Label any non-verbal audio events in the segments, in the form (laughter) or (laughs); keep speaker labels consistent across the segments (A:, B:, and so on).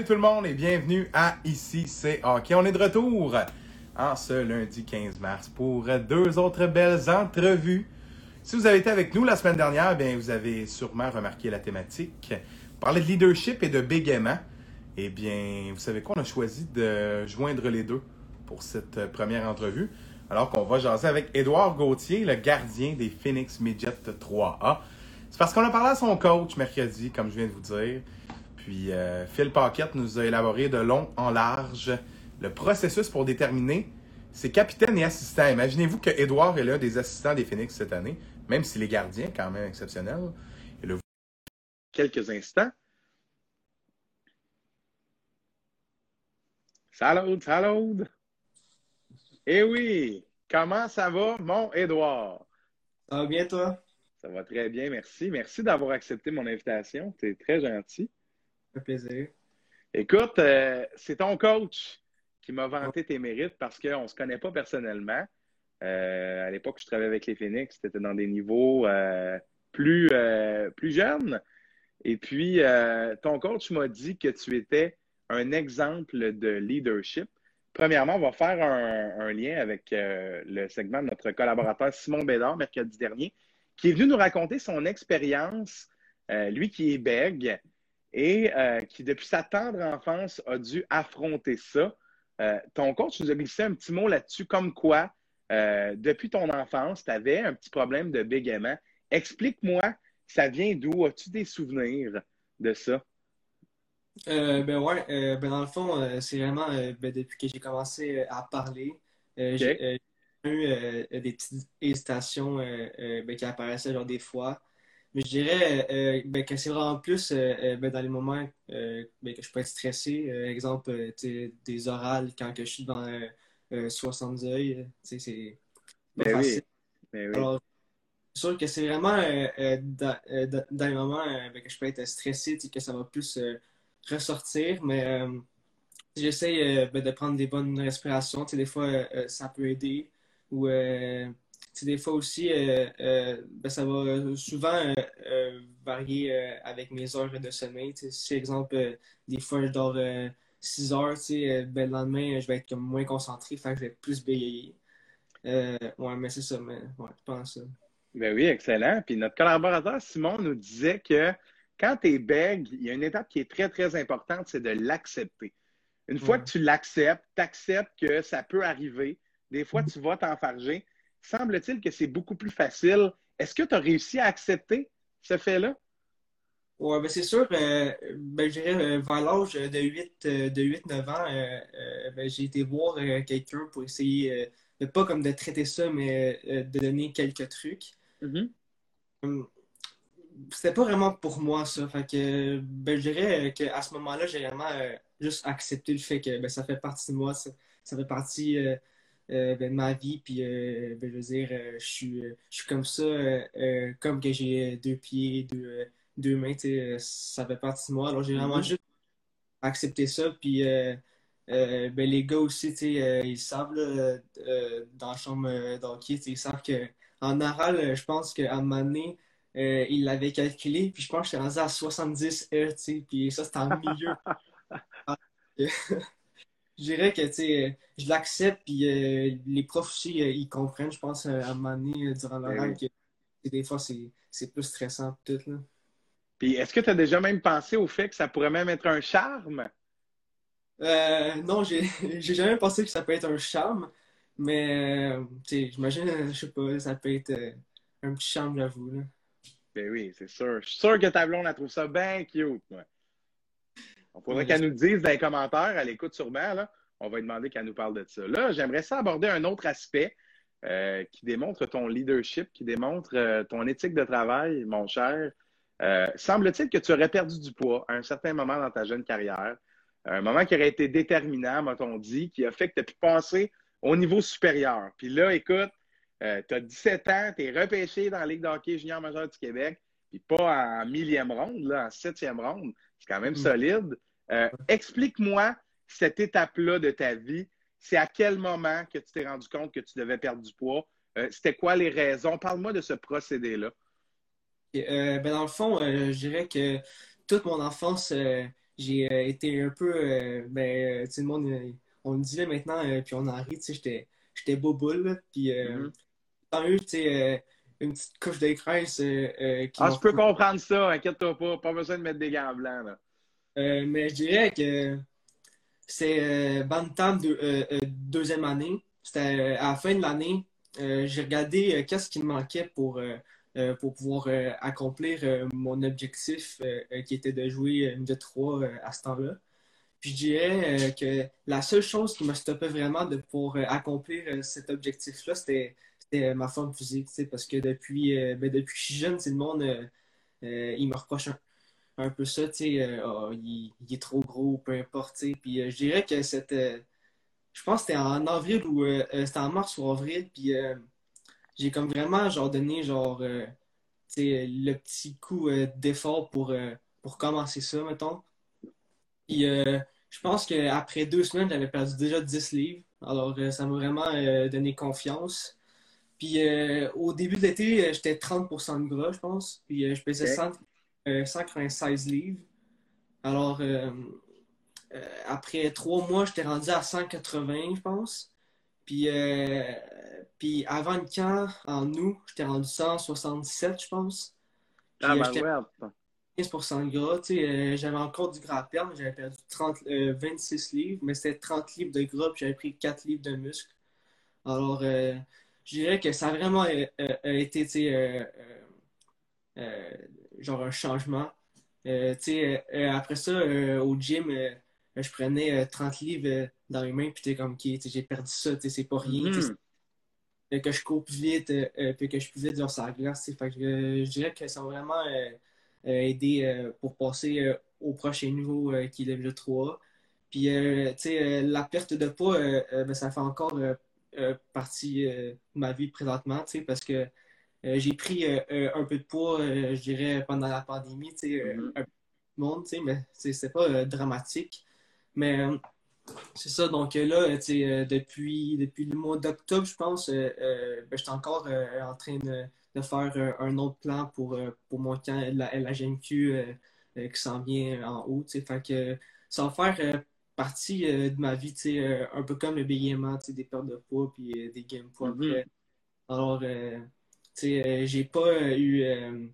A: Salut tout le monde et bienvenue à Ici c'est Hockey. On est de retour en ce lundi 15 mars pour deux autres belles entrevues. Si vous avez été avec nous la semaine dernière, bien, vous avez sûrement remarqué la thématique. On parlait de leadership et de bégaiement. Eh bien, vous savez quoi, on a choisi de joindre les deux pour cette première entrevue. Alors qu'on va jaser avec Édouard Gauthier, le gardien des Phoenix Midget 3A. C'est parce qu'on a parlé à son coach mercredi, comme je viens de vous dire. Puis euh, Phil Paquette nous a élaboré de long en large le processus pour déterminer ses capitaines et assistants. Imaginez-vous que Edouard est l'un des assistants des Phoenix cette année, même s'il est gardien, quand même exceptionnel. Et le... Quelques instants. Salut, salut! Eh oui! Comment ça va, mon Edouard?
B: Ça va bien, toi?
A: Ça va très bien, merci. Merci d'avoir accepté mon invitation. Tu es très gentil.
B: Fait plaisir.
A: Écoute, euh, c'est ton coach qui m'a vanté tes mérites parce qu'on ne se connaît pas personnellement. Euh, à l'époque, je travaillais avec les Phoenix, c'était dans des niveaux euh, plus, plus jeunes. Et puis, ton coach m'a dit que tu étais un exemple de leadership. Premièrement, on va faire un, un lien avec le segment de notre collaborateur Simon Bédard mercredi dernier, qui est venu nous raconter son expérience, lui qui est bègue, et euh, qui, depuis sa tendre enfance, a dû affronter ça. Euh, ton coach nous a glissé un petit mot là-dessus, comme quoi, euh, depuis ton enfance, tu avais un petit problème de bégaiement. Explique-moi, ça vient d'où? As-tu des souvenirs de ça?
B: ben ouais, ben dans le fond, c'est vraiment ben depuis que j'ai commencé à parler, j'ai eu des petites hésitations ben, qui apparaissaient genre des fois. Mais je dirais euh, ben, que c'est vraiment plus euh, euh, ben, dans les moments ben, que je peux être stressé. exemple, des orales quand que je suis dans 60 œils. C'est pas ben facile. Oui. Alors, c'est sûr que c'est vraiment dans, dans, les moments que je peux être stressé que ça va plus ressortir. Mais j'essaie de prendre des bonnes respirations. Des fois, ça peut aider. Ou des fois aussi, euh, euh, ben, ça va souvent euh, varier avec mes heures de sommeil. Si, exemple, des fois, je dors 6 heures, ben, le lendemain, je vais être comme moins concentré, fait que je vais plus bégayer. ouais, mais c'est ça, mais ouais, je pense ça.
A: Ben oui, excellent. Puis notre collaborateur Simon nous disait que quand tu es bègue, il y a une étape qui est très, très importante, c'est de l'accepter. Une fois que tu l'acceptes, tu acceptes que ça peut arriver. Des fois, tu vas t'enfarger semble-t-il que c'est beaucoup plus facile. Est-ce que tu as réussi à accepter ce fait-là?
B: Oui, ben c'est sûr. Euh, ben, je dirais, euh, vers l'âge de 8, euh, de 9 ans, ben, j'ai été voir quelqu'un pour essayer, de pas comme de traiter ça, mais de donner quelques trucs. Hum, c'était pas vraiment pour moi, ça. Fait que, ben, je dirais qu'à ce moment-là, j'ai vraiment juste accepté le fait que ben, ça fait partie de moi, ça, ça fait partie euh, ben, ma vie. Puis, euh, ben, je veux dire, euh, je suis, je suis comme ça, comme que j'ai deux pieds, deux, deux mains, ça fait partie de moi. Alors, j'ai vraiment mm-hmm. juste accepté ça. Puis, ben, les gars aussi, ils savent, dans la chambre d'hockey, ils savent qu'en oral, je pense qu'à un moment donné, il l'avait calculé, puis je pense que j'étais rendu à 70 heures, puis ça, c'était en milieu. (laughs) je dirais que je l'accepte, puis euh, les profs aussi, euh, ils comprennent, je pense, euh, à un moment donné, durant l'oral, ben que des fois, c'est plus stressant. Tout, là.
A: Puis est-ce que tu as déjà même pensé au fait que ça pourrait même être un charme?
B: non, (laughs) j'ai jamais pensé que ça peut être un charme, mais j'imagine, je sais pas, ça peut être un petit charme, j'avoue.
A: Ben oui, c'est sûr. Je suis sûr que ta blonde, elle trouve ça bien cute, moi. On faudrait qu'elle nous dise dans les commentaires, à l'écoute sûrement, là, on va lui demander qu'elle nous parle de ça. Là, j'aimerais ça aborder un autre aspect euh, qui démontre ton leadership, qui démontre euh, ton éthique de travail, mon cher. Euh, semble-t-il que tu aurais perdu du poids à un certain moment dans ta jeune carrière, un moment qui aurait été déterminant, m'a-t-on dit, qui a fait que tu as pu passer au niveau supérieur. Puis là, écoute, tu as 17 ans, tu es repêché dans la Ligue d'hockey junior majeur du Québec, puis pas en millième ronde, là, en septième ronde. C'est quand même mm. solide. Explique-moi cette étape-là de ta vie, c'est à quel moment que tu t'es rendu compte que tu devais perdre du poids? Euh, c'était quoi les raisons? Parle-moi de ce procédé-là.
B: Euh, ben dans le fond, euh, je dirais que toute mon enfance, j'ai été un peu. ben, tout le monde, on me disait maintenant, puis on en rit, j'étais j'étais beau boule, puis mm-hmm. tant eu, tu sais une petite couche de graisse.
A: ah, je peux comprendre ça, inquiète-toi pas, pas besoin de mettre des gants blancs. Là.
B: mais je dirais que c'est Bantam de, deuxième année. C'était à la fin de l'année. J'ai regardé qu'est-ce qui me manquait pour euh, pour pouvoir euh, accomplir euh, mon objectif qui était de jouer une de 3 à ce temps-là. Puis je dirais que la seule chose qui me stoppait vraiment de pour accomplir cet objectif-là, c'était ma forme physique, parce que depuis, ben, depuis que je suis jeune, le monde, il me reproche un, peu ça, oh, il, est trop gros, peu importe, Puis je dirais que c'était, je pense que c'était en avril ou c'était en mars ou avril, puis j'ai comme vraiment genre donné genre euh, le petit coup euh, d'effort pour, euh, pour commencer ça, mettons. Puis je pense qu'après deux semaines, j'avais perdu déjà 10 livres. Alors ça m'a vraiment donné confiance. Puis au début de l'été, j'étais 30% de gras, je pense. Puis je pesais 196 livres. Alors après trois mois, j'étais rendu à 180, je pense. Puis puis avant le camp, en août, j'étais rendu 167, je pense.
A: ah, ben ouais.
B: 15% de gras. Euh, j'avais encore du gras à perdre. J'avais perdu 30, 26 euh, livres, mais c'était 30 livres de gras, puis j'avais pris 4 livres de muscle. Alors, euh, je dirais que ça a vraiment été, genre un changement. après ça, au gym, je prenais 30 livres dans les mains, puis t'es comme, j'ai perdu ça, c'est pas rien. Mm-hmm que je cours plus vite, et euh, que je suis plus vite sur sa glace. Fait que, euh, je dirais que ça m'a vraiment euh, aidé pour passer au prochain niveau qui est le 3. Puis, la perte de poids, ben, ça fait encore partie de ma vie présentement, parce que j'ai pris un peu de poids, je dirais, pendant la pandémie, mm-hmm. un peu de monde, mais c'est pas dramatique. Mais c'est ça, donc euh, là, euh, depuis, depuis le mois d'octobre, je pense, euh, ben, je suis encore en train de, faire un autre plan pour, pour mon camp, la, la GMQ qui s'en vient en haut. Fait que ça va faire partie de ma vie, un peu comme le BMA, des pertes de poids puis des games poids. Mm-hmm. Alors, j'ai pas eu euh,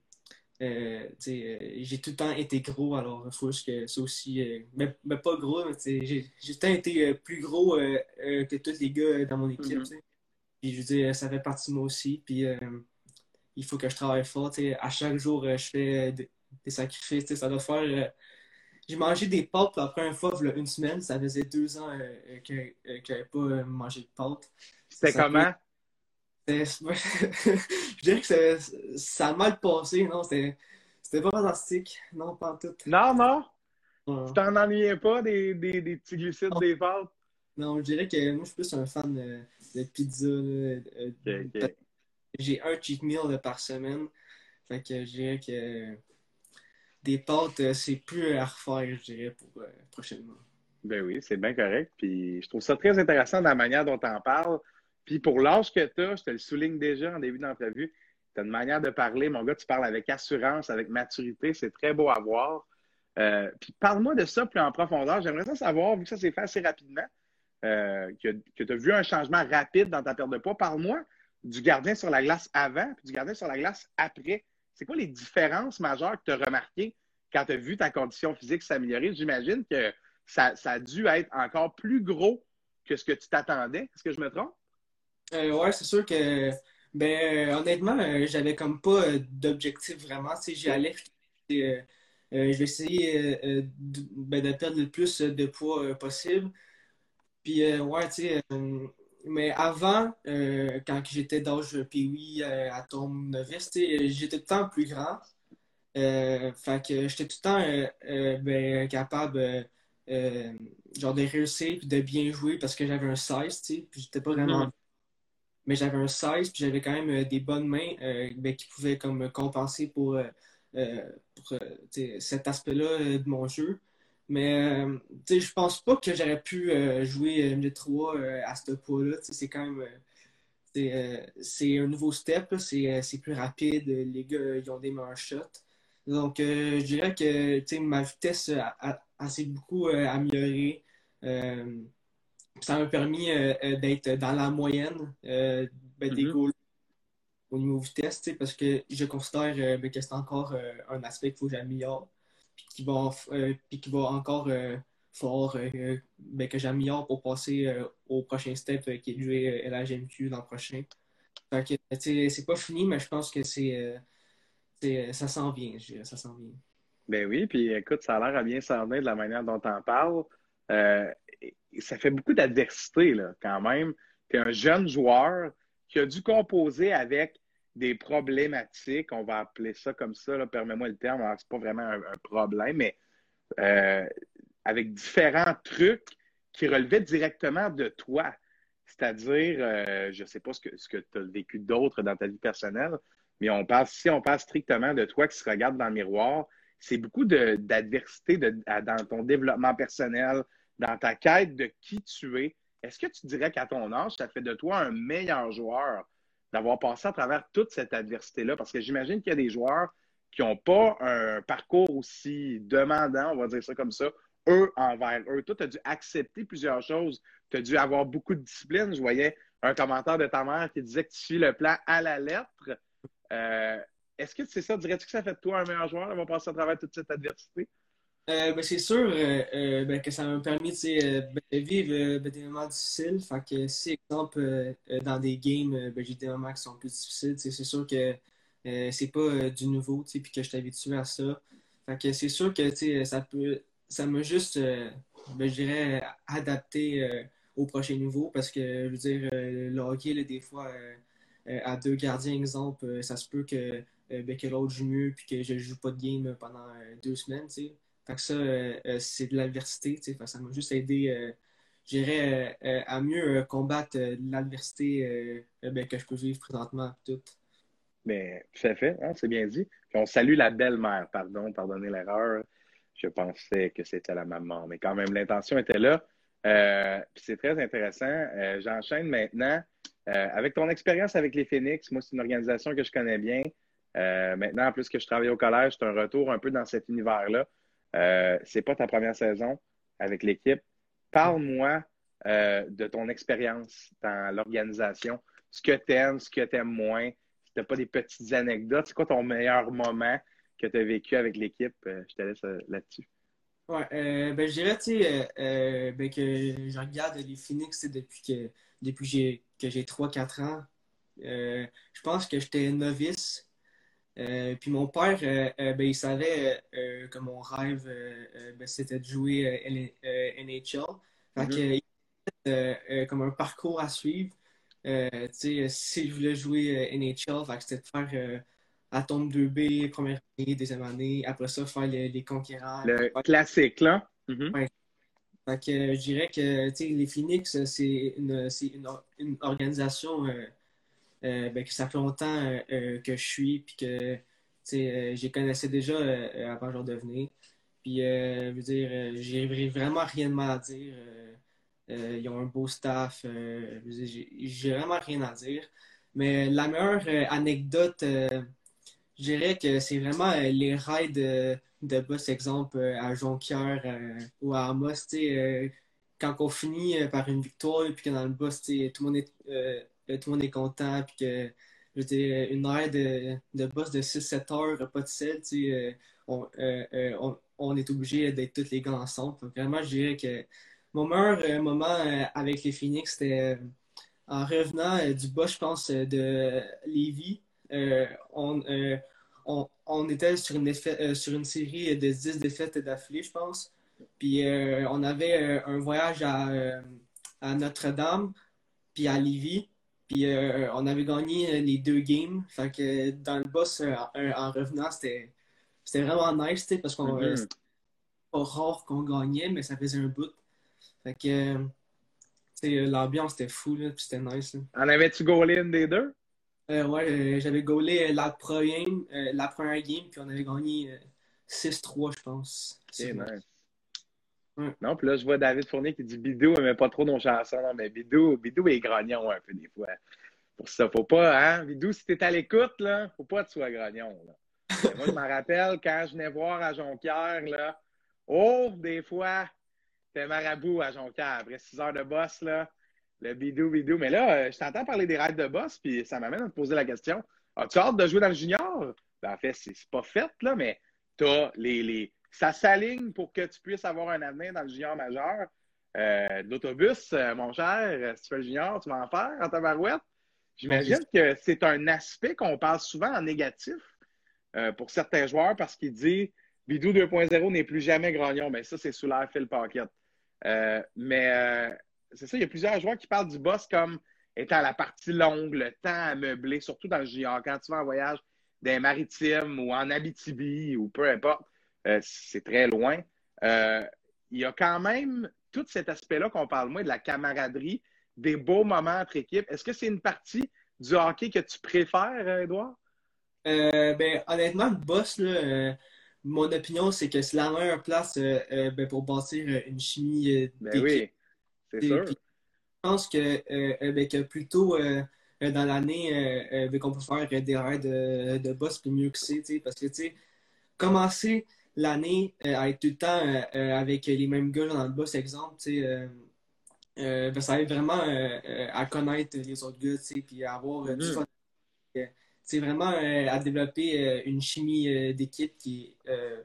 B: euh, j'ai tout le temps été gros, alors il faut que ça aussi. Euh, mais, pas gros, mais j'ai tout le temps été plus gros que tous les gars dans mon équipe. Mm-hmm. Puis je veux dire, ça fait partie de moi aussi. Puis il faut que je travaille fort. À chaque jour, je fais des, sacrifices. Ça doit faire. J'ai mangé des pâtes pour la première fois il y a une semaine. Ça faisait deux ans que, que j'avais pas mangé de pâtes.
A: C'était comment? (laughs)
B: je dirais que ça a mal passé, non? C'était pas fantastique, non, pas tout.
A: Non, non? Tu t'en ennuyais pas des, des, des petits glucides, des pâtes?
B: Non, je dirais que moi, je suis plus un fan de, pizza. Euh, j'ai un cheat meal par semaine. Fait que je dirais que des pâtes, euh, c'est plus à refaire, je dirais, pour euh, prochainement.
A: Ben oui, c'est bien correct. Puis je trouve ça très intéressant de la manière dont tu en parles. Puis pour l'âge que tu as, je te le souligne déjà en début d'entrevue, tu as une manière de parler. Mon gars, tu parles avec assurance, avec maturité. C'est très beau à voir. Euh, puis parle-moi de ça plus en profondeur. J'aimerais ça savoir, vu que ça s'est fait assez rapidement, euh, que, tu as vu un changement rapide dans ta perte de poids. Parle-moi du gardien sur la glace avant puis du gardien sur la glace après. C'est quoi les différences majeures que tu as remarquées quand tu as vu ta condition physique s'améliorer? J'imagine que ça, ça a dû être encore plus gros que ce que tu t'attendais. Est-ce que je me trompe?
B: Euh, ouais, c'est sûr que, ben, honnêtement, euh, j'avais comme pas euh, d'objectif vraiment. Sais, j'y allais, je vais essayer ben, de, perdre le plus de poids possible. Puis, ouais, tu sais, mais avant, quand j'étais d'âge PWI à tombe novice, j'étais tout le temps plus grand. fait que j'étais tout le temps ben, capable genre de réussir et de bien jouer parce que j'avais un 16, tu sais, puis j'étais pas vraiment mais j'avais un 16, puis j'avais quand même euh, des bonnes mains euh, ben, qui pouvaient comme compenser pour, euh, cet aspect-là de mon jeu. Mais je pense pas que j'aurais pu jouer le 3 à ce poids-là. C'est quand même c'est un nouveau step, c'est plus rapide, les gars ils ont des meilleurs shots. Donc je dirais que ma vitesse assez beaucoup amélioré. ça m'a permis d'être dans la moyenne ben, des mm-hmm. goals au niveau vitesse, parce que je considère ben, que c'est encore un aspect qu'il faut que j'améliore, qui va, qui va encore fort ben, que j'améliore pour passer au prochain step qui est de jouer LHMQ l'an prochain. c'est pas fini, mais je pense que c'est ça s'en vient, je dirais, ça.
A: Ben oui, puis écoute, ça a l'air à bien s'en de la manière dont tu en parles. Euh, ça fait beaucoup d'adversité, là, quand même. Tu es un jeune joueur qui a dû composer avec des problématiques, on va appeler ça comme ça, permets-moi le terme, c'est pas vraiment un, problème, mais euh, avec différents trucs qui relevaient directement de toi. C'est-à-dire, euh, je ne sais pas ce que, ce que tu as vécu d'autre dans ta vie personnelle, mais on parle, si on parle strictement de toi qui se regarde dans le miroir, c'est beaucoup d'adversité dans ton développement personnel, dans ta quête de qui tu es. Est-ce que tu dirais qu'à ton âge, ça fait de toi un meilleur joueur d'avoir passé à travers toute cette adversité-là? Parce que j'imagine qu'il y a des joueurs qui n'ont pas un parcours aussi demandant, on va dire ça comme ça, eux envers eux. Toi, tu as dû accepter plusieurs choses. Tu as dû avoir beaucoup de discipline. Je voyais un commentaire de ta mère qui disait que tu suis le plan à la lettre. Euh, est-ce que c'est ça? Dirais-tu que ça fait de toi un meilleur joueur d'avoir passé à travers toute cette adversité?
B: Euh, ben, c'est sûr euh, ben, que ça m'a permis ben, de vivre des moments difficiles. Fait que si, exemple, dans des games, j'ai des moments qui sont plus difficiles, c'est sûr que c'est pas du nouveau, puis que je suis habitué à ça. Fait que c'est sûr que ça peut ça m'a juste, je dirais, adapté au prochain niveau parce que, je veux dire, le hockey, des fois, euh, à deux gardiens, exemple, euh, ça se peut que, euh, que l'autre joue mieux puis que je joue pas de game pendant deux semaines. Fait que ça, c'est de l'adversité. Ça m'a juste aidé, j'irais, à mieux combattre l'adversité ben, que je peux vivre présentement. Tout.
A: Mais, ben, tout à fait, hein, c'est bien dit. on salue la belle-mère, pardon, pardonnez l'erreur. Je pensais que c'était la maman, mais quand même, l'intention était là. c'est très intéressant. J'enchaîne maintenant euh, avec ton expérience avec les Phoenix, moi, c'est une organisation que je connais bien. Euh, maintenant, en plus que je travaille au collège, c'est un retour un peu dans cet univers-là. Euh, c'est pas ta première saison avec l'équipe. Parle-moi euh, de ton expérience dans l'organisation, ce que tu aimes, ce que tu aimes moins. Si tu pas des petites anecdotes, c'est quoi ton meilleur moment que tu as vécu avec l'équipe? je te laisse là-dessus.
B: Ouais, ben, je dirais ben, que je regarde les Phoenix depuis que depuis j'ai que j'ai 3-4 ans. Euh, je pense que j'étais novice. Euh, puis mon père, euh, ben, il savait que mon rêve, ben, c'était de jouer NHL. Fait que, comme un parcours à suivre. si je voulais jouer NHL, c'était de faire à tombe 2B, première année, deuxième année. Après ça, faire les, conquérants.
A: Le classique, là.
B: Fait que je dirais que les Phoenix, c'est une, une, organisation euh, euh, ben, que ça fait longtemps euh, que je suis, puis que j'ai connaissais déjà avant de devenir. Puis, je veux dire, j'ai vraiment rien de mal à dire. ils ont un beau staff. j'ai vraiment rien à dire. Mais la meilleure anecdote, je dirais que c'est vraiment les raids de boss, exemple, euh, à Jonquière euh, ou à Amos, euh, quand on finit par une victoire, puis que dans le boss, tout le monde est, tout le monde est content, puis que je une heure de, de boss de 6-7 heures, pas de sel, on, on, est obligé d'être tous les gars ensemble. vraiment, je dirais que mon meilleur moment avec les Phoenix, c'était en revenant du boss, je pense, de Lévis. on, on, était sur une, euh, sur une série de 10 défaites d'affilée, je pense. Puis euh, on avait euh, un voyage à, Notre-Dame, puis à Lévis. Puis on avait gagné les deux games. Fait que dans le boss, en, revenant, c'était vraiment nice, parce qu'on mm pas rare qu'on gagnait, mais ça faisait un bout. Fait que l'ambiance était fou, puis c'était nice.
A: En avais-tu goalé une des deux?
B: Euh, ouais, euh, j'avais gaulé la première, euh, la première game, puis on avait gagné 6-3, je pense.
A: C'est nice. Non, puis là, je vois David Fournier qui dit Bidou mais pas trop nos chansons. Non, mais Bidou, Bidou est grognon un peu des fois. Pour ça, faut pas, hein? Bidou, si t'es à l'écoute, là, faut pas que tu sois grognon. Là. moi, je me rappelle quand je venais voir à Jonquière, là, Oh, des fois, t'es marabout à Jonquière. Après six heures de boss, là, le bidou, bidou. Mais là, euh, je t'entends parler des rêves de boss, puis ça m'amène à te poser la question. As-tu hâte de jouer dans le junior? Ben, en fait, c'est pas fait, là, mais t'as les, les... ça s'aligne pour que tu puisses avoir un avenir dans le junior majeur. Euh, l'autobus, euh, mon cher, si tu fais le junior, tu vas en faire en tabarouette. J'imagine que c'est un aspect qu'on parle souvent en négatif pour certains joueurs parce qu'il dit Bidou 2.0 n'est plus jamais grognon. Mais ben, ça, c'est sous l'air Phil Pocket. mais c'est ça, il y a plusieurs joueurs qui parlent du boss comme étant la partie longue, le temps à meubler, surtout dans le junior. Quand tu vas en voyage des maritimes ou en Abitibi ou peu importe, euh, c'est très loin. Euh, il y a quand même tout cet aspect-là qu'on parle moins de la camaraderie, des beaux moments entre équipes. Est-ce que c'est une partie du hockey que tu préfères, Edouard?
B: Euh, ben, honnêtement, le boss, mon opinion, c'est que c'est la meilleure place ben, pour bâtir une chimie
A: ben oui. Je
B: pense que, ben, que plutôt dans l'année, ben, qu'on peut faire des raids de, de boss plus mieux que c'est, parce que, tu sais, commencer l'année à être tout le temps avec les mêmes gars dans le boss, exemple, tu sais, ben, ça aide vraiment à connaître les autres gars, puis à avoir du mm-hmm. fun. C'est vraiment à développer une chimie d'équipe qui est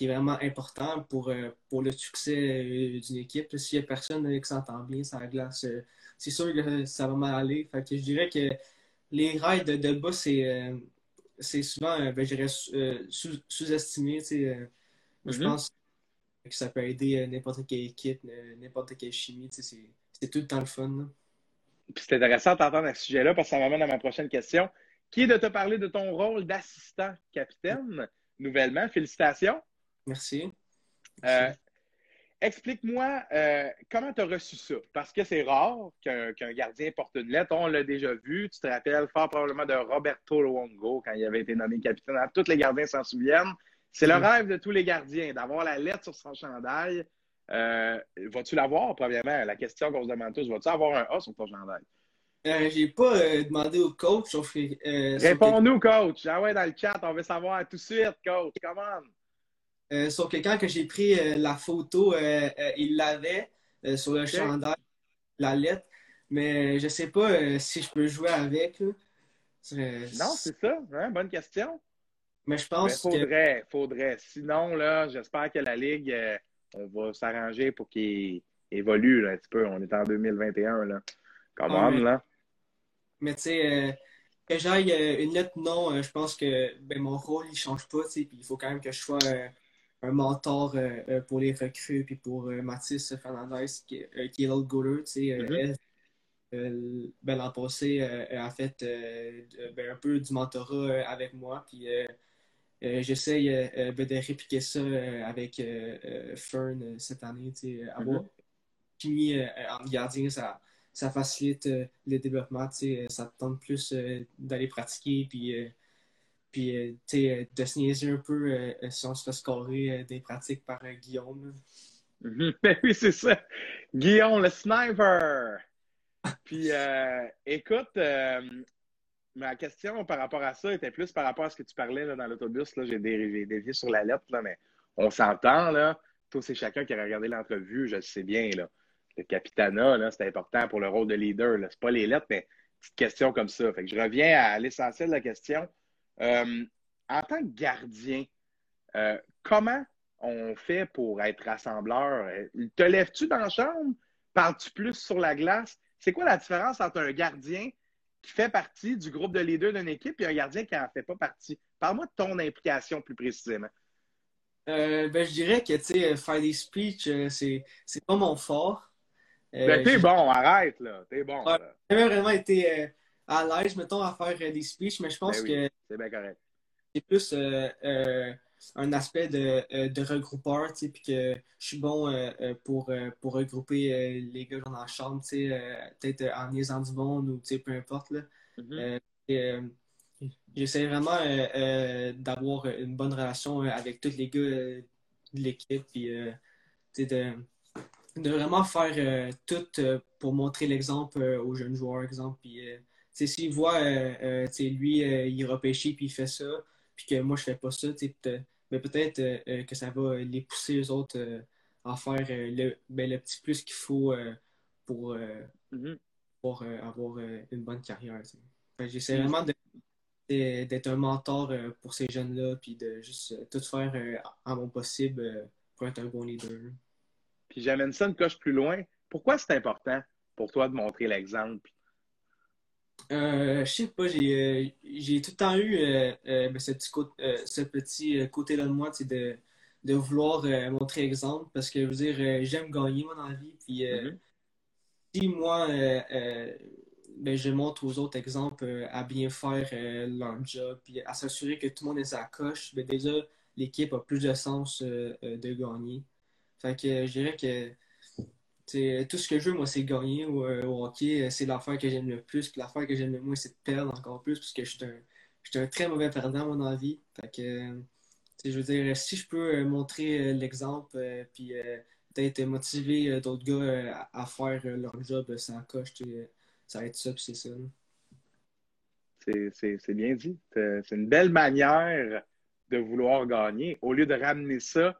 B: qui est vraiment important pour, euh, pour le succès euh, d'une équipe. S'il n'y a personne euh, qui s'entend bien sur la glace, c'est sûr que ça va mal aller. Fait que je dirais que les raids de, de bas, c'est souvent, ben, je dirais, sous-estimé. Je mm-hmm. pense que ça peut aider n'importe quelle équipe, n'importe quelle chimie. C'est tout le temps le fun.
A: c'est intéressant d'entendre à ce sujet-là parce que ça m'amène à ma prochaine question. Qui est de te parler de ton rôle d'assistant capitaine nouvellement? Félicitations.
B: Merci.
A: Euh, explique-moi euh, comment tu as reçu ça? Parce que c'est rare qu'un gardien porte une lettre. On l'a déjà vu. Tu te rappelles fort probablement de Roberto Luongo quand il avait été nommé capitaine. Tous les gardiens s'en souviennent. C'est le rêve de tous les gardiens d'avoir la lettre sur son chandail. Euh, vas-tu l'avoir, premièrement? La question qu'on se demande tous, vas-tu avoir un A sur ton chandail?
B: Euh, j'ai pas demandé au coach.
A: Réponds-nous, coach. Ah ouais, dans le chat, on veut savoir tout de suite, coach. Come on.
B: Euh, sauf que quand j'ai pris euh, la photo, euh, il l'avait sur le chandail, la lettre. Mais je sais pas si je peux jouer avec. Non,
A: c'est ça. Hein, bonne question.
B: Mais je pense
A: faudrait, faudrait. Sinon, là, j'espère que la Ligue, on va s'arranger pour qu'il évolue un petit peu. On est en 2021, là. Comment, mais... là?
B: Mais tu sais, que j'aille une lettre non, je pense que ben, mon rôle, il change pas, tu sais, puis il faut quand même que je sois un mentor euh, euh, pour les recrues, puis pour euh, Mathis Fernandez, qui, est l'autre goaler. Tu sais, mm-hmm. ben, L'an passé, a fait ben, un peu du mentorat avec moi. Puis j'essaye ben, de répliquer ça avec Fern cette année. Tu sais, avoir mm-hmm. en gardien, ça, ça facilite le développement. Tu sais, ça te tente plus d'aller pratiquer. Puis puis, euh, tu sais, euh, de se niaiser un peu euh, si on se fait scorer des pratiques par Guillaume.
A: Ben (laughs) oui, c'est ça. Guillaume, le sniper. Puis, écoute, ma question par rapport à ça était plus par rapport à ce que tu parlais là, dans l'autobus. J'ai dévié sur la lettre, là, mais on s'entend, là. Toi, c'est chacun qui a regardé l'entrevue, je le sais bien, là. Le capitana, c'est important pour le rôle de leader. Ce pas les lettres, mais petite question comme ça. Fait que je reviens à l'essentiel de la question. Euh, en tant que gardien, euh, comment on fait pour être rassembleur? Te lèves-tu dans la chambre? Parles-tu plus sur la glace? C'est quoi la différence entre un gardien qui fait partie du groupe de leaders d'une équipe et un gardien qui n'en fait pas partie? Parle-moi de ton implication plus précisément.
B: Euh, ben, je dirais que faire des speeches, c'est, c'est pas mon fort.
A: ben, t'es bon, arrête, là. T'es bon.
B: J'ai vraiment été à l'aise, mettons, à faire euh, des speeches, mais je pense
A: ben que c'est bien correct.
B: C'est plus euh, euh, un aspect de, de regroupeur, tu sais, puis que je suis bon pour, pour regrouper les gars dans la chambre, tu sais, peut-être en niaisant du monde ou, tu sais, peu importe, là. Mm-hmm. J'essaie vraiment d'avoir une bonne relation avec tous les gars de l'équipe, puis de, de vraiment faire tout pour montrer l'exemple aux jeunes joueurs, exemple, puis s'il voit, euh, euh, lui, euh, il repêché puis il fait ça, puis que moi, je fais pas ça, ben, peut-être que ça va les pousser les autres à faire le, ben, le petit plus qu'il faut pour, mm-hmm. pour avoir une bonne carrière. J'essaie vraiment d'être un mentor pour ces jeunes-là, puis de juste tout faire à mon possible pour être un bon leader.
A: Puis j'amène ça une coche plus loin. Pourquoi c'est important pour toi de montrer l'exemple?
B: Euh, je sais pas, j'ai, euh, tout le temps eu euh, ben, ce petit, côté-là de moi, de, de vouloir montrer exemple parce que je veux dire, j'aime gagner moi dans la vie. Puis mm-hmm. si moi ben, je montre aux autres exemples à bien faire leur job, puis à s'assurer que tout le monde est à coche, ben, déjà l'équipe a plus de sens de gagner. Fait que je dirais que tout ce que je veux, moi, c'est gagner au, euh, hockey. C'est l'affaire que j'aime le plus. Puis l'affaire que j'aime le moins, c'est de perdre encore plus, parce que je suis un, très mauvais perdant, la vie. Fait que, je veux dire, si je peux euh, montrer euh, l'exemple, puis peut-être motiver d'autres gars à, faire leur job sans coche, ça va être ça, puis c'est ça.
A: C'est bien dit. C'est une belle manière de vouloir gagner. Au lieu de ramener ça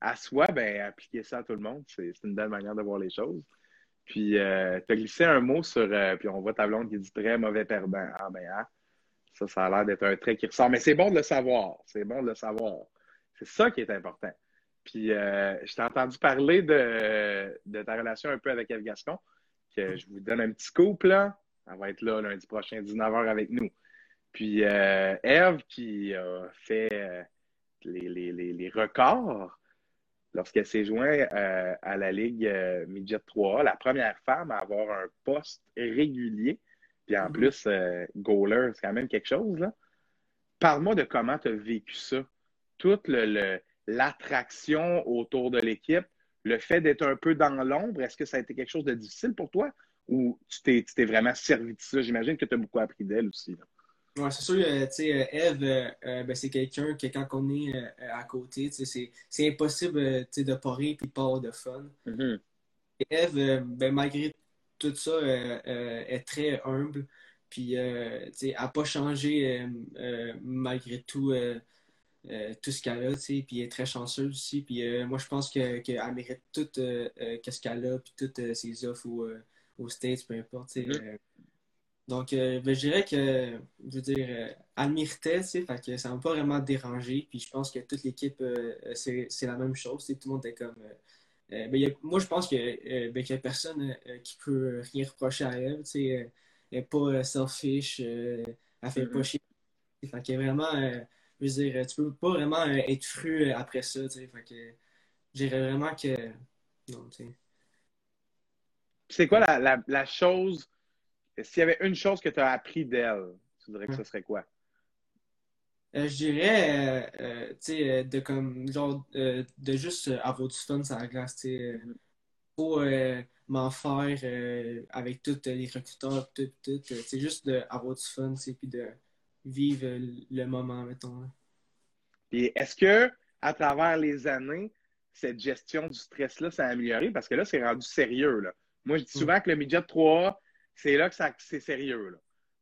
A: à soi, ben, appliquer ça à tout le monde, c'est une belle manière de voir les choses. Puis, euh, tu as glissé un mot sur, euh, puis on voit ta blonde qui dit très mauvais perdant. Ah, ben, hein, ça, ça a l'air d'être un trait qui ressort. Mais c'est bon de le savoir. C'est bon de le savoir. C'est ça qui est important. Puis, euh, je t'ai entendu parler de, de, ta relation un peu avec Eve Gascon, que je vous donne un petit couple, là. Elle va être là lundi prochain, 19h avec nous. Puis, Eve, qui a fait les, les, les, les records lorsqu'elle s'est jointe euh, à la Ligue euh, Midget 3 la première femme à avoir un poste régulier, puis en mhm. plus, euh, goaler, c'est quand même quelque chose. Là. Parle-moi de comment tu as vécu ça. Toute l'attraction autour de l'équipe, le fait d'être un peu dans l'ombre, est-ce que ça a été quelque chose de difficile pour toi? Ou tu t'es vraiment servi de ça? J'imagine que tu as beaucoup appris d'elle aussi.
B: Ouais, c'est sûr, euh, tu sais, euh, Eve, euh, ben, c'est quelqu'un que quand on est à côté, c'est impossible de pas rire et de pas avoir de fun. Mm-hmm. Eve, ben, malgré tout ça, est très humble. Puis, tu n'a pas changé malgré tout, tout ce qu'elle a, tu sais. Puis, elle est très chanceuse aussi. Puis, moi, je pense qu'elle mérite tout ce qu'elle a, puis toutes ses offres aux, States, peu importe, mm-hmm. Donc, euh, ben, je dirais que, je veux dire, euh, elle méritait, tu sais, fait que ça m'a pas vraiment dérangé. Puis je pense que toute l'équipe, euh, c'est la même chose. Tout le monde est comme. Ben, moi, je pense que ben, qu'il n'y a personne qui peut rien reprocher à elle. Tu sais, elle n'est pas selfish, elle fait pas chier. Fait que vraiment, je veux dire, tu peux pas vraiment être fru après ça. Tu sais, fait que je dirais vraiment que. Non, tu sais.
A: C'est quoi la, la, la chose s'il y avait une chose que tu as appris d'elle, tu dirais que ce serait quoi?
B: Euh, je dirais, euh, euh, tu sais, de comme, genre, de juste avoir du fun sur la glace, tu sais. Faut m'en faire avec tous les recruteurs, tout, tout. C'est juste d'avoir du fun, tu sais, puis de vivre le moment, mettons.
A: Puis est-ce que, à travers les années, cette gestion du stress-là s'est améliorée? Parce que là, c'est rendu sérieux, là. Moi, je dis souvent que le midget 3 c'est là que c'est sérieux. Là.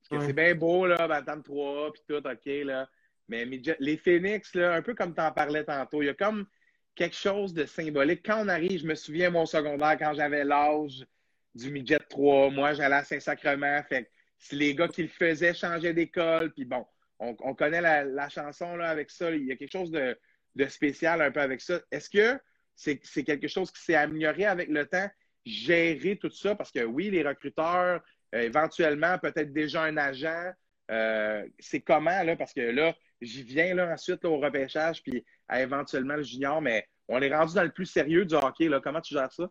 A: Parce que c'est bien beau, là, Bantam 3, puis tout, OK, là. Mais les Phoenix, là, un peu comme tu en parlais tantôt, il y a comme quelque chose de symbolique. Quand on arrive, je me souviens, mon secondaire, quand j'avais l'âge du midget 3, moi, j'allais à Saint-Sacrement. Fait si les gars qui le faisaient changeaient d'école, puis bon, on, connaît la, chanson là, avec ça. Il y a quelque chose de, de spécial un peu avec ça. Est-ce que c'est quelque chose qui s'est amélioré avec le temps? Gérer tout ça? Parce que oui, les recruteurs, euh, éventuellement, peut-être déjà un agent. Euh, c'est comment, là? Parce que là, j'y viens là, ensuite au repêchage, puis éventuellement le junior, mais on est rendu dans le plus sérieux du hockey. Là. Comment tu gères ça?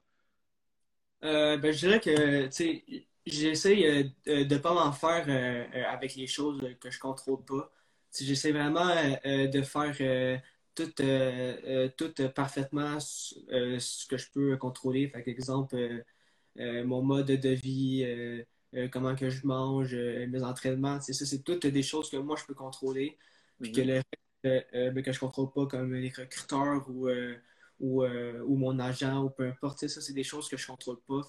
B: Euh, ben, je dirais que j'essaie de ne pas m'en faire avec les choses que je contrôle pas. J'essaie vraiment de faire tout, euh, euh, tout parfaitement euh, ce que je peux contrôler. Par exemple, mon mode de vie, comment que je mange, mes entraînements. Ça, c'est toutes des choses que moi, je peux contrôler. Puis que, mhm. le, ben, que je ne contrôle pas, comme les recruteurs ou, ou, ou, mon agent ou peu importe. Ça, c'est des choses que je ne contrôle pas.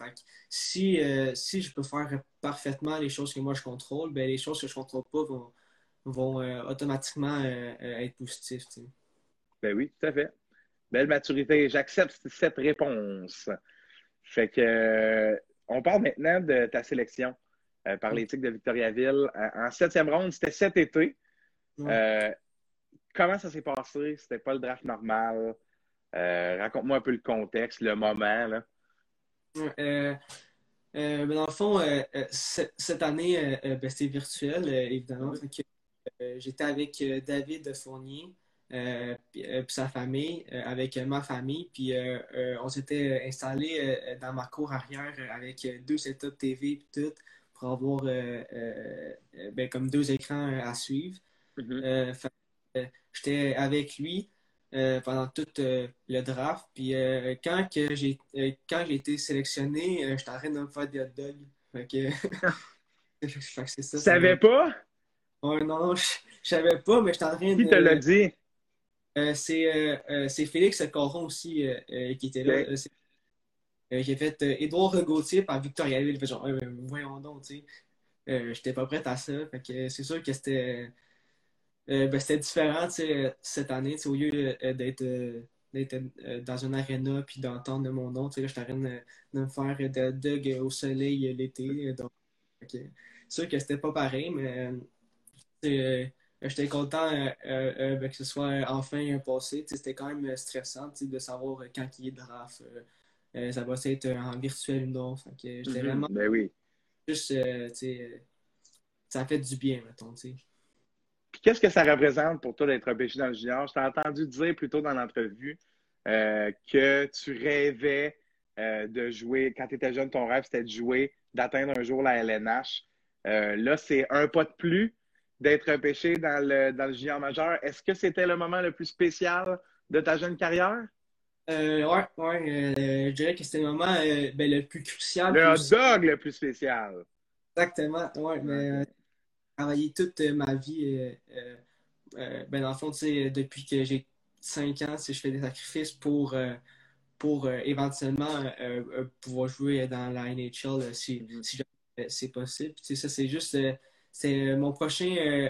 B: si, si je peux faire parfaitement les choses que moi, je contrôle, ben, les choses que je ne contrôle pas vont, vont automatiquement être positives.
A: Ben oui, tout à fait. Belle maturité. J'accepte cette réponse. Fait que, on parle maintenant de ta sélection par l'éthique de Victoriaville. En septième ronde, c'était cet été. comment ça s'est passé? C'était pas le draft normal. Raconte-moi un peu le contexte, le moment. Là.
B: Euh, mais dans le fond, euh, euh, cette année, ben, c'était virtuel, évidemment. J'étais avec David Fournier, puis sa famille, avec ma famille, puis on s'était installé dans ma cour arrière avec deux setups TV et tout, pour avoir ben, comme deux écrans à suivre. Mm-hmm. J'étais avec lui. Euh, pendant tout euh, le draft. Puis euh, quand j'ai quand j'ai été sélectionné, j'étais en train de me faire des hot dogs. Fait que, (laughs) (laughs)
A: ça. Tu savais pas?
B: Ouais, non, je, savais pas, mais j'étais en train
A: de. Qui te l'a dit?
B: C'est Félix Coron aussi qui était là. j'ai fait Édouard Gauthier par Victoriaville. Genre, voyons donc, tu sais. j'étais pas prête à ça. Fait que c'est sûr que c'était euh, ben, c'était différent cette année. Au lieu euh, d'être euh, dans une arena puis d'entendre mon nom, je suis en train de, me faire des dog au soleil l'été. c'est sûr que c'était pas pareil, mais j'étais content ben, que ce soit enfin passé. C'était quand même stressant de savoir quand il est draft. ça va être en virtuel ou non. J'étais
A: mm-hmm. vraiment. Ben oui.
B: Juste, ça fait du bien, mettons.
A: Puis qu'est-ce que ça représente pour toi d'être repêché dans le junior? Je t'ai entendu dire plus tôt dans l'entrevue euh, que tu rêvais euh, de jouer, quand tu étais jeune, ton rêve c'était de jouer, d'atteindre un jour la LNH. Euh, là, c'est un pas de plus d'être repêché dans le, dans le junior majeur. Est-ce que c'était le moment le plus spécial de ta jeune carrière?
B: Euh, ouais, ouais je dirais que c'était le moment ben, le plus crucial.
A: Le hot dog le plus spécial.
B: Exactement, ouais, mais travaillé toute euh, ma vie. Euh, euh, ben dans le fond, depuis que j'ai 5 ans, je fais des sacrifices pour, pour éventuellement pouvoir jouer dans la NHL si, mm-hmm. si c'est possible. ça, c'est juste c'est mon prochain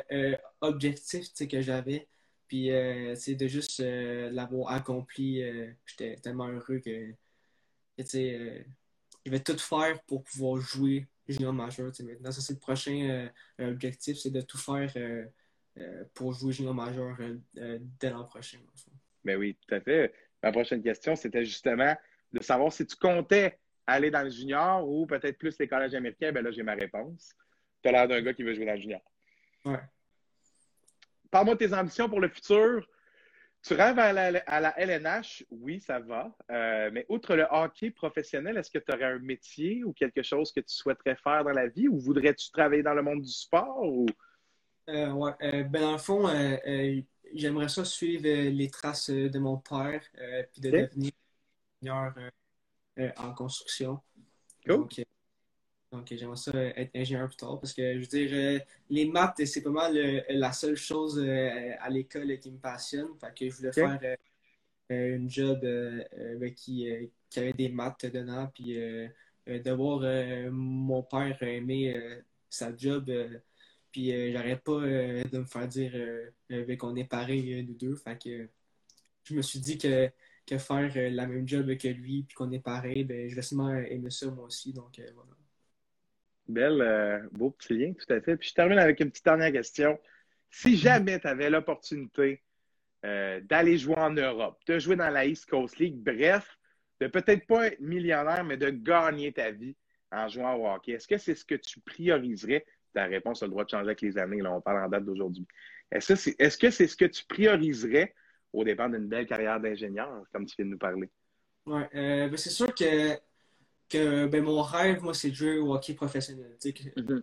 B: objectif que j'avais. Puis c'est de juste l'avoir accompli. J'étais tellement heureux que, que je vais tout faire pour pouvoir jouer junior majeur. Maintenant, ça, c'est le prochain euh, objectif, c'est de tout faire euh, euh, pour jouer junior majeur dès l'an prochain.
A: Ben oui, tout à fait. Ma prochaine question, c'était justement de savoir si tu comptais aller dans le junior ou peut-être plus les collèges américains. Ben là, j'ai ma réponse. Tu as l'air d'un gars qui veut jouer dans le junior.
B: Ouais.
A: Parle-moi de tes ambitions pour le futur. Tu rêves à la, LNH, oui, ça va. Euh, mais outre le hockey professionnel, est-ce que tu aurais un métier ou quelque chose que tu souhaiterais faire dans la vie ou voudrais-tu travailler dans le monde du sport? Ou...
B: Euh, ouais, euh, ben dans le fond, j'aimerais ça suivre les traces de mon père puis de devenir ingénieur en construction.
A: Cool.
B: Donc, j'aimerais ça être ingénieur plus tard parce que, je veux dire, euh, les maths, c'est pas mal euh, la seule chose euh, à l'école qui me passionne. Fait que je voulais faire une job ben, qui, qui, avait des maths dedans. Puis de voir mon père aimer sa job, puis j'arrête pas de me faire dire ben, qu'on est pareil, nous deux. Fait que je me suis dit que, que faire la même job que lui, puis qu'on est pareil, ben, je vais sûrement aimer ça moi aussi. Donc, voilà.
A: Belle, euh, beau petit lien, tout à fait. Puis je termine avec une petite dernière question. Si jamais tu avais l'opportunité euh, d'aller jouer en Europe, de jouer dans la East Coast League, bref, de peut-être pas être millionnaire, mais de gagner ta vie en jouant au hockey, est-ce que c'est ce que tu prioriserais? Ta réponse a le droit de changer avec les années, là, on parle en date d'aujourd'hui. Est-ce que c'est ce que tu prioriserais au départ d'une belle carrière d'ingénieur, comme tu viens de nous parler?
B: Oui, euh, ben, c'est sûr que ben, mon rêve, moi, c'est de jouer au hockey professionnel. Mm-hmm.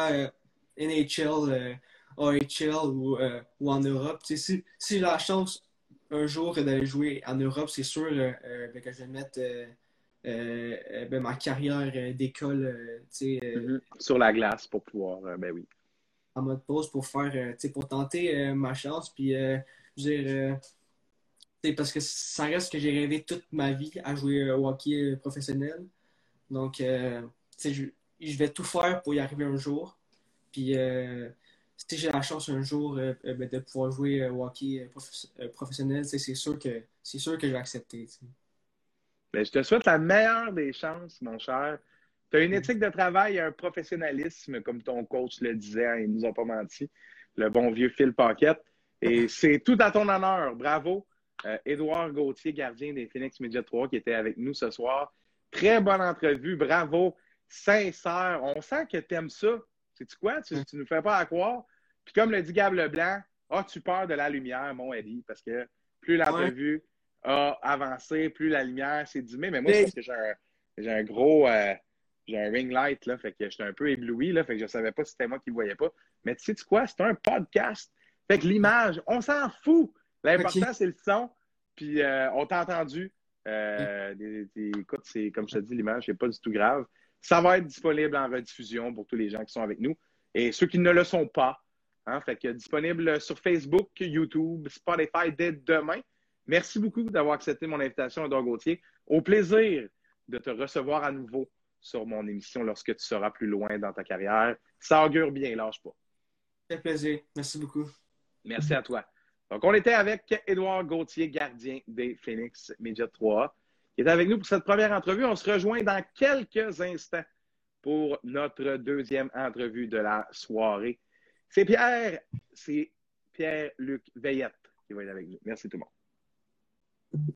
B: Euh, NHL, euh, OHL euh, ou, en Europe. Si, si j'ai la chance un jour d'aller jouer en Europe, c'est sûr ben, que je vais mettre ben, ma carrière d'école
A: mm-hmm. sur la glace pour pouvoir, ben oui.
B: En mode pause pour faire, pour tenter ma chance. Puis, je veux dire, parce que ça reste que j'ai rêvé toute ma vie à jouer au hockey professionnel. Donc, euh, je, vais tout faire pour y arriver un jour. Puis, euh, si j'ai la chance un jour ben, de pouvoir jouer au hockey professionnel, c'est sûr que c'est sûr que je vais accepter.
A: Ben, je te souhaite la meilleure des chances, mon cher. Tu as une éthique de travail et un professionnalisme, comme ton coach le disait, hein, il ne nous a pas menti, le bon vieux Phil Paquette. Et (laughs) c'est tout à ton honneur. Bravo. Euh, Édouard Gauthier, gardien des Phoenix Media 3, qui était avec nous ce soir. Très bonne entrevue. Bravo. Sincère. On sent que tu aimes ça. Sais-tu quoi? Tu ne nous fais pas à croire. Puis comme le dit Gab Leblanc, as-tu peur de la lumière, mon Eddie? Parce que plus l'entrevue a avancé, plus la lumière s'est dimée. Mais moi, c'est parce que j'ai un, gros. Euh, j'ai un ring light, là, fait que j'étais un peu ébloui, là, fait que je savais pas si c'était moi qui ne voyais pas. Mais tu sais quoi? C'est un podcast. Fait que l'image, on s'en fout. L'important, c'est le son. Puis euh, on t'a entendu. Euh, écoute, c'est comme je te dis, l'image, c'est pas du tout grave. Ça va être disponible en rediffusion pour tous les gens qui sont avec nous. Et ceux qui ne le sont pas, hein, fait que disponible sur Facebook, YouTube, Spotify dès demain. Merci beaucoup d'avoir accepté mon invitation, Edouard Gauthier. Au plaisir de te recevoir à nouveau sur mon émission lorsque tu seras plus loin dans ta carrière. Ça augure bien, lâche pas.
B: C'est plaisir. Merci beaucoup.
A: Merci à toi. Donc, on était avec Édouard Gauthier, gardien des Phoenix Media 3, qui est avec nous pour cette première entrevue. On se rejoint dans quelques instants pour notre deuxième entrevue de la soirée. C'est Pierre, c'est Pierre-Luc Veillette qui va être avec nous. Merci tout le monde.